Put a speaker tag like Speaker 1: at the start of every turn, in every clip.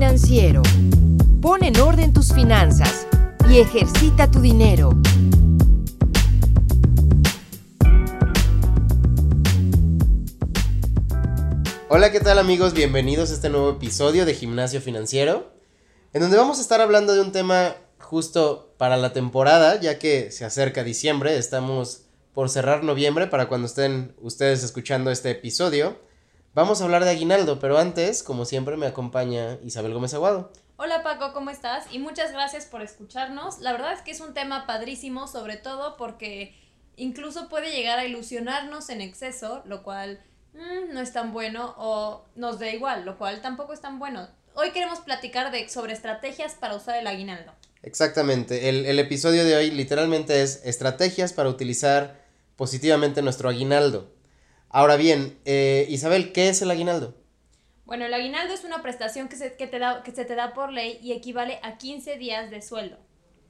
Speaker 1: Financiero. Pon en orden tus finanzas y ejercita tu dinero.
Speaker 2: Hola, ¿qué tal amigos? Bienvenidos a este nuevo episodio de Gimnasio Financiero, en donde vamos a estar hablando de un tema justo para la temporada, ya que se acerca diciembre, estamos por cerrar noviembre para cuando estén ustedes escuchando este episodio. Vamos a hablar de aguinaldo, pero antes, como siempre, me acompaña Isabel Gómez Aguado.
Speaker 3: Hola Paco, ¿cómo estás? Y muchas gracias por escucharnos. La verdad es que es un tema padrísimo, sobre todo porque incluso puede llegar a ilusionarnos en exceso, lo cual mm, no es tan bueno, o nos da igual, lo cual tampoco es tan bueno. Hoy queremos platicar de, sobre estrategias para usar el aguinaldo.
Speaker 2: Exactamente, el, el episodio de hoy literalmente es estrategias para utilizar positivamente nuestro aguinaldo. Ahora bien, eh, Isabel, ¿qué es el aguinaldo?
Speaker 3: Bueno, el aguinaldo es una prestación que se, te da, que se te da por ley y equivale a 15 días de sueldo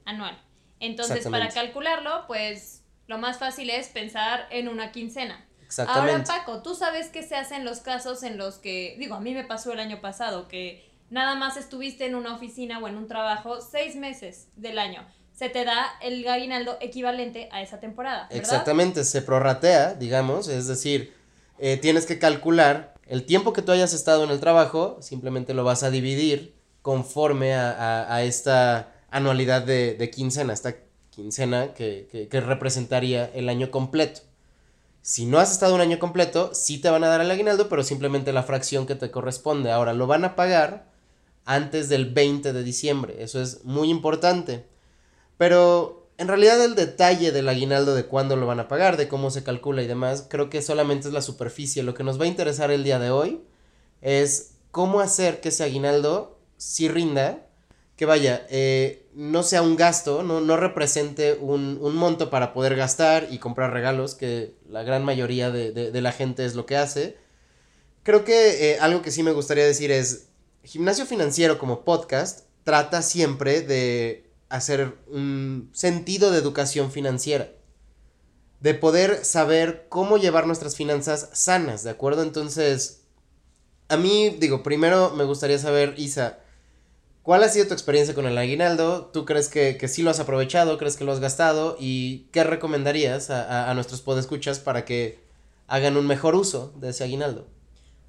Speaker 3: anual. Entonces, para calcularlo, pues lo más fácil es pensar en una quincena. Ahora, Paco, tú sabes qué se hace en los casos en los que, digo, a mí me pasó el año pasado, que nada más estuviste en una oficina o en un trabajo seis meses del año se te da el aguinaldo equivalente a esa temporada.
Speaker 2: Exactamente, se prorratea, digamos, es decir, eh, tienes que calcular el tiempo que tú hayas estado en el trabajo, simplemente lo vas a dividir conforme a, esta anualidad de, quincena, esta quincena que, que, representaría el año completo. Si no has estado un año completo, sí te van a dar el aguinaldo, pero simplemente la fracción que te corresponde. Ahora, lo van a pagar antes del 20 de diciembre. Eso es muy importante. Pero en realidad el detalle del aguinaldo de cuándo lo van a pagar, de cómo se calcula y demás, creo que solamente es la superficie. Lo que nos va a interesar el día de hoy es cómo hacer que ese aguinaldo sí rinda, que vaya, eh, no sea un gasto, no, no represente un, monto para poder gastar y comprar regalos, que la gran mayoría de, la gente es lo que hace. Creo que eh, algo que sí me gustaría decir es, Gimnasio Financiero como podcast trata siempre de hacer un sentido de educación financiera, de poder saber cómo llevar nuestras finanzas sanas, ¿de acuerdo? Entonces, a mí, digo, primero me gustaría saber, Isa, ¿cuál ha sido tu experiencia con el aguinaldo? ¿Tú crees que, que sí lo has aprovechado? ¿Crees que lo has gastado? ¿Y qué recomendarías a, a, a nuestros podescuchas para que hagan un mejor uso de ese aguinaldo?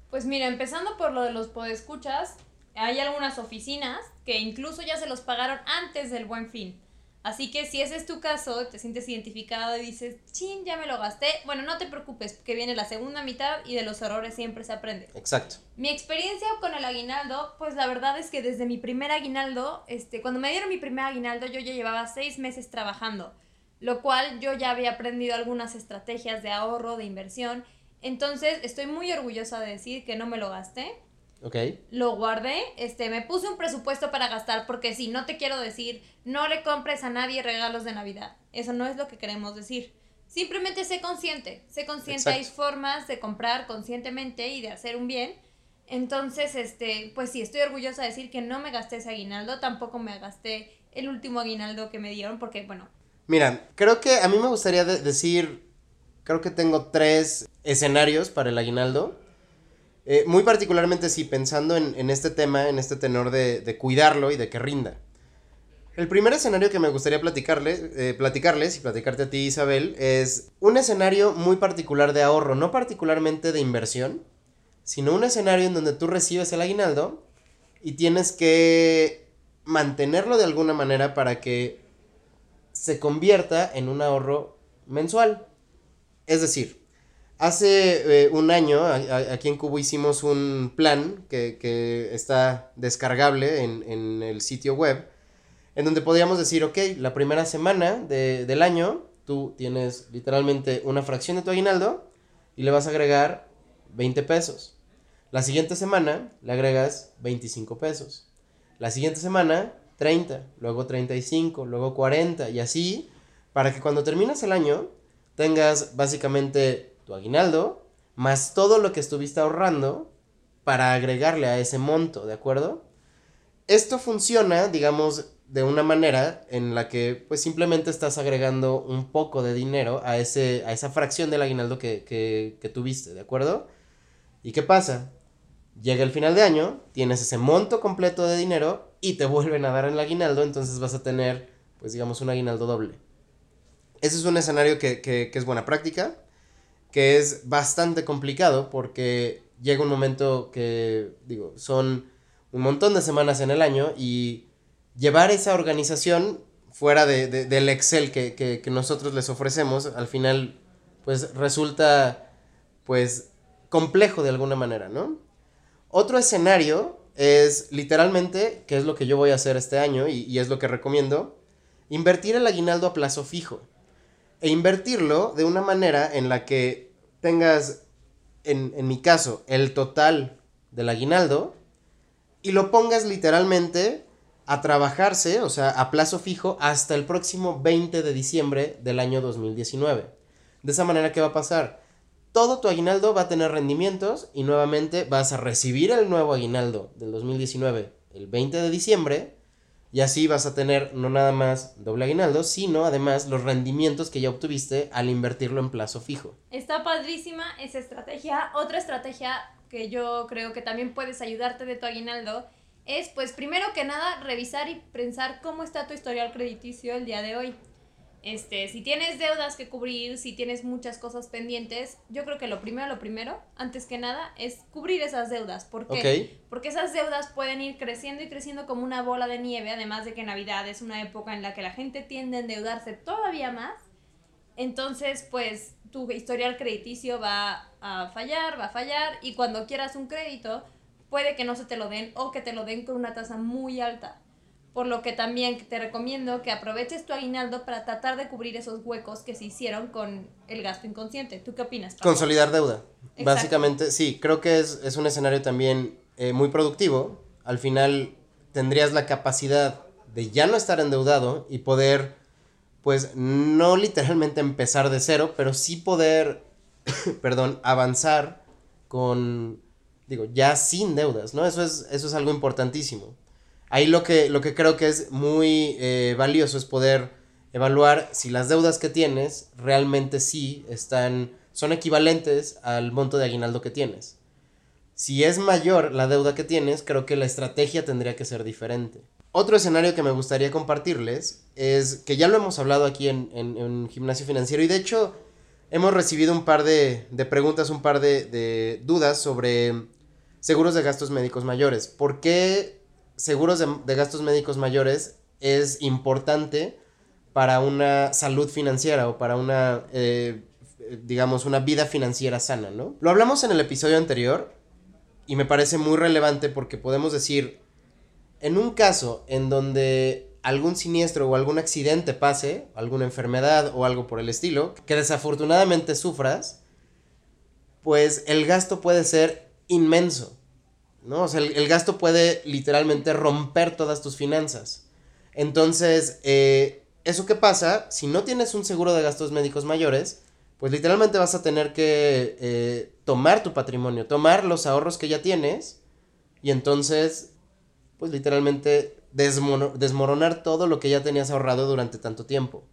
Speaker 3: Pues mira, empezando por lo de los podescuchas, hay algunas oficinas que incluso ya se los pagaron antes del buen fin. Así que si ese es tu caso, te sientes identificado y dices, chin, ya me lo gasté, bueno, no te preocupes, que viene la segunda mitad y de los errores siempre se aprende.
Speaker 2: Exacto.
Speaker 3: Mi experiencia con el aguinaldo, pues la verdad es que desde mi primer aguinaldo, este, cuando me dieron mi primer aguinaldo, yo ya llevaba seis meses trabajando, lo cual yo ya había aprendido algunas estrategias de ahorro, de inversión. Entonces, estoy muy orgullosa de decir que no me lo gasté
Speaker 2: Ok.
Speaker 3: Lo guardé, este, me puse un presupuesto para gastar porque si no te quiero decir, no le compres a nadie regalos de Navidad. Eso no es lo que queremos decir. Simplemente sé consciente, sé consciente, hay formas de comprar conscientemente y de hacer un bien. Entonces, este, pues sí, estoy orgullosa de decir que no me gasté ese aguinaldo, tampoco me gasté el último aguinaldo que me dieron porque, bueno.
Speaker 2: Mira, creo que a mí me gustaría decir, creo que tengo tres escenarios para el aguinaldo. Eh, muy particularmente sí, pensando en, este tema, en este tenor de, cuidarlo y de que rinda. El primer escenario que me gustaría platicarles, eh, platicarles y platicarte a ti, Isabel, es un escenario muy particular de ahorro, no particularmente de inversión, sino un escenario en donde tú recibes el aguinaldo y tienes que mantenerlo de alguna manera para que se convierta en un ahorro mensual. Es decir, Hace eh, un año aquí en Cubo hicimos un plan que, está descargable en, el sitio web, en donde podíamos decir, ok, la primera semana del año tú tienes literalmente una fracción de tu aguinaldo y le vas a agregar 20 pesos. La siguiente semana le agregas 25 pesos. La siguiente semana 30, luego 35, luego 40 y así para que cuando terminas el año tengas básicamente tu aguinaldo, más todo lo que estuviste ahorrando para agregarle a ese monto, ¿de acuerdo? Esto funciona, digamos, de una manera en la que pues simplemente estás agregando un poco de dinero a, ese, a esa fracción del aguinaldo que, que, tuviste, ¿de acuerdo? ¿Y qué pasa? Llega el final de año, tienes ese monto completo de dinero y te vuelven a dar el aguinaldo, entonces vas a tener, pues digamos, un aguinaldo doble. Ese es un escenario que, que, que es buena práctica, que es bastante complicado porque llega un momento que, digo, son un montón de semanas en el año y llevar esa organización fuera de, del Excel que, que, que, nosotros les ofrecemos, al final, pues resulta, pues, complejo de alguna manera, ¿no? Otro escenario es literalmente, que es lo que yo voy a hacer este año y, y es lo que recomiendo, invertir el aguinaldo a plazo fijo. E invertirlo de una manera en la que tengas, en, en mi caso, el total del aguinaldo y lo pongas literalmente a trabajarse, o sea, a plazo fijo, hasta el próximo 20 de diciembre del año 2019. De esa manera, ¿qué va a pasar? Todo tu aguinaldo va a tener rendimientos y nuevamente vas a recibir el nuevo aguinaldo del 2019 el 20 de diciembre y así vas a tener no nada más doble aguinaldo, sino además los rendimientos que ya obtuviste al invertirlo en plazo fijo.
Speaker 3: Está padrísima esa estrategia. Otra estrategia que yo creo que también puedes ayudarte de tu aguinaldo es, pues, primero que nada, revisar y pensar cómo está tu historial crediticio el día de hoy. Este, si tienes deudas que cubrir, si tienes muchas cosas pendientes, yo creo que lo primero, lo primero, antes que nada, es cubrir esas deudas. ¿Por qué? Porque esas deudas pueden ir creciendo y creciendo como una bola de nieve, además de que Navidad es una época en la que la gente tiende a endeudarse todavía más. Entonces, pues, tu historial crediticio va a fallar, va a fallar, y cuando quieras un crédito, puede que no se te lo den o que te lo den con una tasa muy alta. Por lo que también te recomiendo que aproveches tu aguinaldo para tratar de cubrir esos huecos que se hicieron con el gasto inconsciente. ¿Tú qué opinas?
Speaker 2: Consolidar deuda. Básicamente, sí, creo que es, es un escenario también eh, muy productivo. Al final tendrías la capacidad de ya no estar endeudado y poder, pues, no literalmente empezar de cero, pero sí poder, perdón, avanzar con digo, ya sin deudas, ¿no? Eso es, eso es algo importantísimo. Ahí lo que, lo que creo que es muy eh, valioso es poder evaluar si las deudas que tienes realmente sí están, son equivalentes al monto de aguinaldo que tienes. Si es mayor la deuda que tienes, creo que la estrategia tendría que ser diferente. Otro escenario que me gustaría compartirles es que ya lo hemos hablado aquí en, en, Gimnasio Financiero y de hecho hemos recibido un par de, de preguntas, un par de, de dudas sobre seguros de gastos médicos mayores. ¿Por qué seguros de, gastos médicos mayores es importante para una salud financiera o para una, eh, digamos, una vida financiera sana, ¿no? Lo hablamos en el episodio anterior y me parece muy relevante porque podemos decir, en un caso en donde algún siniestro o algún accidente pase, alguna enfermedad o algo por el estilo, que desafortunadamente sufras, pues el gasto puede ser inmenso, ¿no? O sea, el, gasto puede literalmente romper todas tus finanzas. Entonces, eh, ¿eso qué pasa? Si no tienes un seguro de gastos médicos mayores, pues literalmente vas a tener que eh, tomar tu patrimonio, tomar los ahorros que ya tienes y entonces, pues literalmente desmoronar todo lo que ya tenías ahorrado durante tanto tiempo.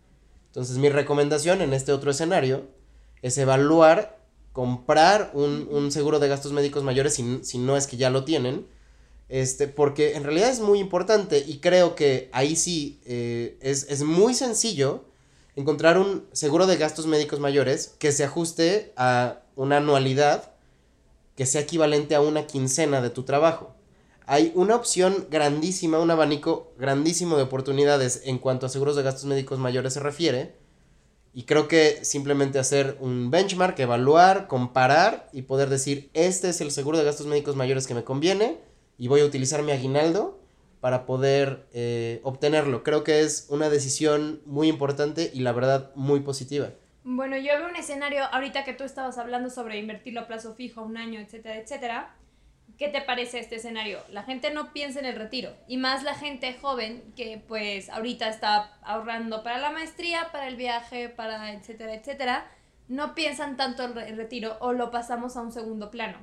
Speaker 2: Entonces, mi recomendación en este otro escenario es evaluar comprar un, seguro de gastos médicos mayores si, no es que ya lo tienen. Este, porque en realidad es muy importante y creo que ahí sí eh, es, es, muy sencillo encontrar un seguro de gastos médicos mayores que se ajuste a una anualidad que sea equivalente a una quincena de tu trabajo. Hay una opción grandísima, un abanico grandísimo de oportunidades en cuanto a seguros de gastos médicos mayores se refiere y creo que simplemente hacer un benchmark, evaluar, comparar y poder decir, este es el seguro de gastos médicos mayores que me conviene y voy a utilizar mi aguinaldo para poder eh, obtenerlo. Creo que es una decisión muy importante y la verdad muy positiva.
Speaker 3: Bueno, yo veo un escenario, ahorita que tú estabas hablando sobre invertirlo a plazo fijo, un año, etcétera, etcétera. ¿Qué te parece este escenario? La gente no piensa en el retiro y más la gente joven que pues ahorita está ahorrando para la maestría, para el viaje, para etcétera, etcétera, no piensan tanto en el retiro o lo pasamos a un segundo plano.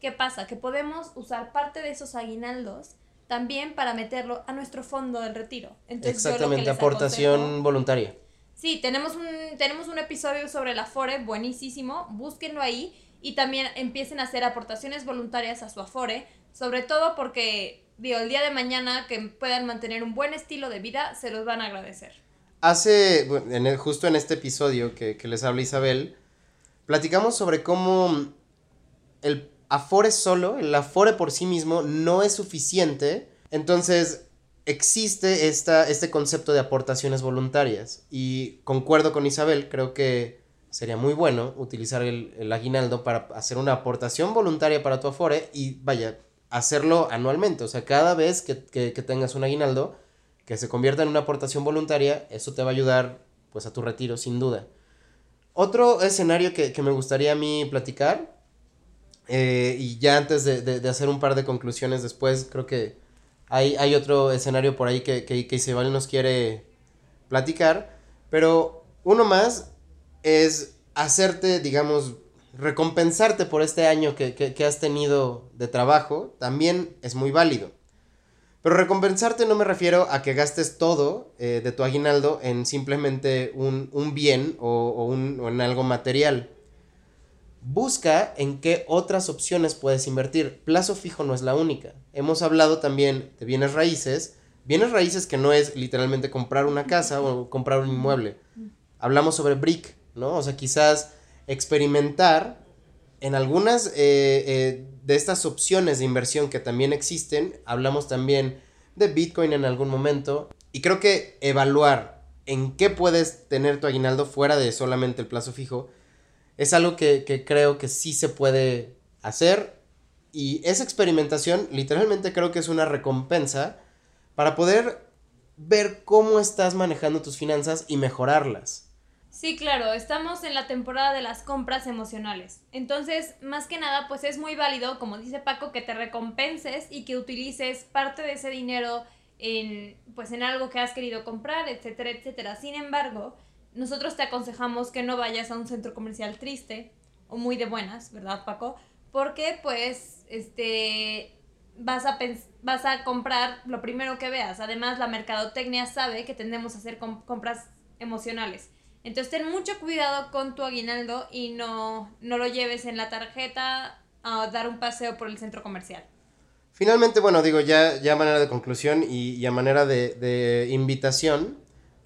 Speaker 3: ¿Qué pasa? Que podemos usar parte de esos aguinaldos también para meterlo a nuestro fondo del retiro.
Speaker 2: Exactamente, aportación voluntaria.
Speaker 3: Sí, tenemos un, tenemos un episodio sobre la FORE buenísimo, búsquenlo ahí y también empiecen a hacer aportaciones voluntarias a su Afore, sobre todo porque, digo, el día de mañana que puedan mantener un buen estilo de vida, se los van a agradecer.
Speaker 2: Hace, en justo en este episodio que, que les habla Isabel, platicamos sobre cómo el Afore solo, el Afore por sí mismo, no es suficiente. Entonces, existe esta, este concepto de aportaciones voluntarias. Y concuerdo con Isabel, creo que sería muy bueno utilizar el, aguinaldo para hacer una aportación voluntaria para tu Afore y vaya, hacerlo anualmente. O sea, cada vez que, tengas un aguinaldo que se convierta en una aportación voluntaria, eso te va a ayudar pues a tu retiro, sin duda. Otro escenario que, me gustaría a mí platicar, eh, y ya antes de hacer un par de conclusiones después, creo que hay, hay otro escenario por ahí que, que, que Isabel nos quiere platicar. Pero uno más es hacerte, digamos, recompensarte por este año que, que, has tenido de trabajo. También es muy válido. Pero recompensarte no me refiero a que gastes todo eh, de tu aguinaldo en simplemente un, un bien o, o, un, o en algo material busca en qué otras opciones puedes invertir. Plazo fijo no es la única. Hemos hablado también de bienes raíces. Bienes raíces que no es literalmente comprar una casa o comprar un inmueble. Hablamos sobre brick, ¿no? O sea, quizás experimentar en algunas eh, eh, de estas opciones de inversión que también existen. Hablamos también de Bitcoin en algún momento. Y creo que evaluar en qué puedes tener tu aguinaldo fuera de solamente el plazo fijo es algo que, creo que sí se puede hacer y esa experimentación literalmente creo que es una recompensa para poder ver cómo estás manejando tus finanzas y mejorarlas.
Speaker 3: Sí, claro, estamos en la temporada de las compras emocionales. Entonces, más que nada, pues es muy válido, como dice Paco, que te recompenses y que utilices parte de ese dinero en pues en algo que has querido comprar, etcétera, etcétera. Sin embargo, nosotros te aconsejamos que no vayas a un centro comercial triste o muy de buenas, ¿verdad, Paco? Porque pues este vas a vas a comprar lo primero que veas. Además, la mercadotecnia sabe que tendemos a hacer compras emocionales. Entonces, ten mucho cuidado con tu aguinaldo y no, no lo lleves en la tarjeta a dar un paseo por el centro comercial.
Speaker 2: Finalmente, bueno, digo, ya, ya a manera de conclusión y, a manera de, invitación,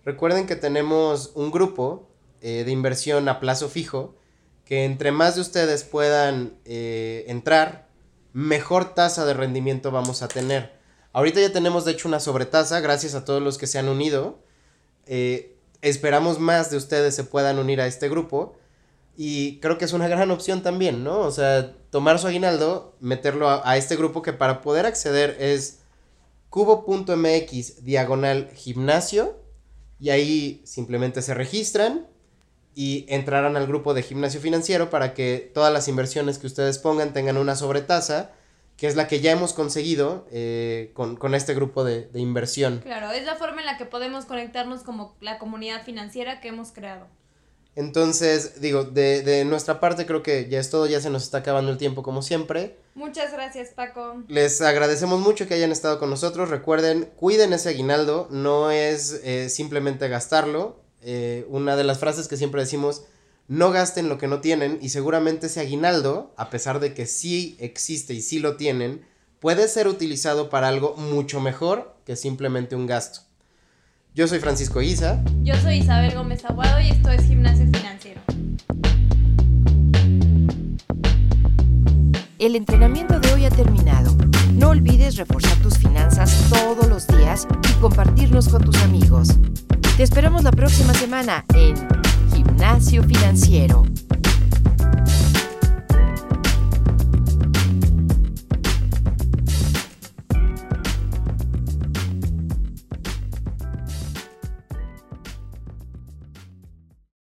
Speaker 2: Recuerden que tenemos un grupo eh, de inversión a plazo fijo que entre más de ustedes puedan eh, entrar, mejor tasa de rendimiento vamos a tener. Ahorita ya tenemos de hecho una sobretasa, gracias a todos los que se han unido. Eh, esperamos más de ustedes se puedan unir a este grupo. Y creo que es una gran opción también, ¿no? O sea, tomar su aguinaldo, meterlo a, a este grupo que para poder acceder es cubo.mx diagonal gimnasio y ahí simplemente se registran y entrarán al grupo de gimnasio financiero para que todas las inversiones que ustedes pongan tengan una sobretasa, que es la que ya hemos conseguido eh, con, este grupo de, de inversión.
Speaker 3: Claro, es la forma en la que podemos conectarnos como la comunidad financiera que hemos creado.
Speaker 2: Entonces, digo, de, de, nuestra parte creo que ya es todo, ya se nos está acabando el tiempo como siempre.
Speaker 3: Muchas gracias, Paco.
Speaker 2: Les agradecemos mucho que hayan estado con nosotros. Recuerden, cuiden ese aguinaldo, no es eh, simplemente gastarlo. Eh, una de las frases que siempre decimos, no gasten lo que no tienen y seguramente ese aguinaldo, a pesar de que sí existe y sí lo tienen, puede ser utilizado para algo mucho mejor que simplemente un gasto. Yo soy Francisco Isa.
Speaker 3: Yo soy Isabel Gómez Aguado y esto es Gimnasio Financiero.
Speaker 1: El entrenamiento de hoy ha terminado. No olvides reforzar tus finanzas todos los días y compartirnos con tus amigos. Te esperamos la próxima semana en Gimnasio Financiero.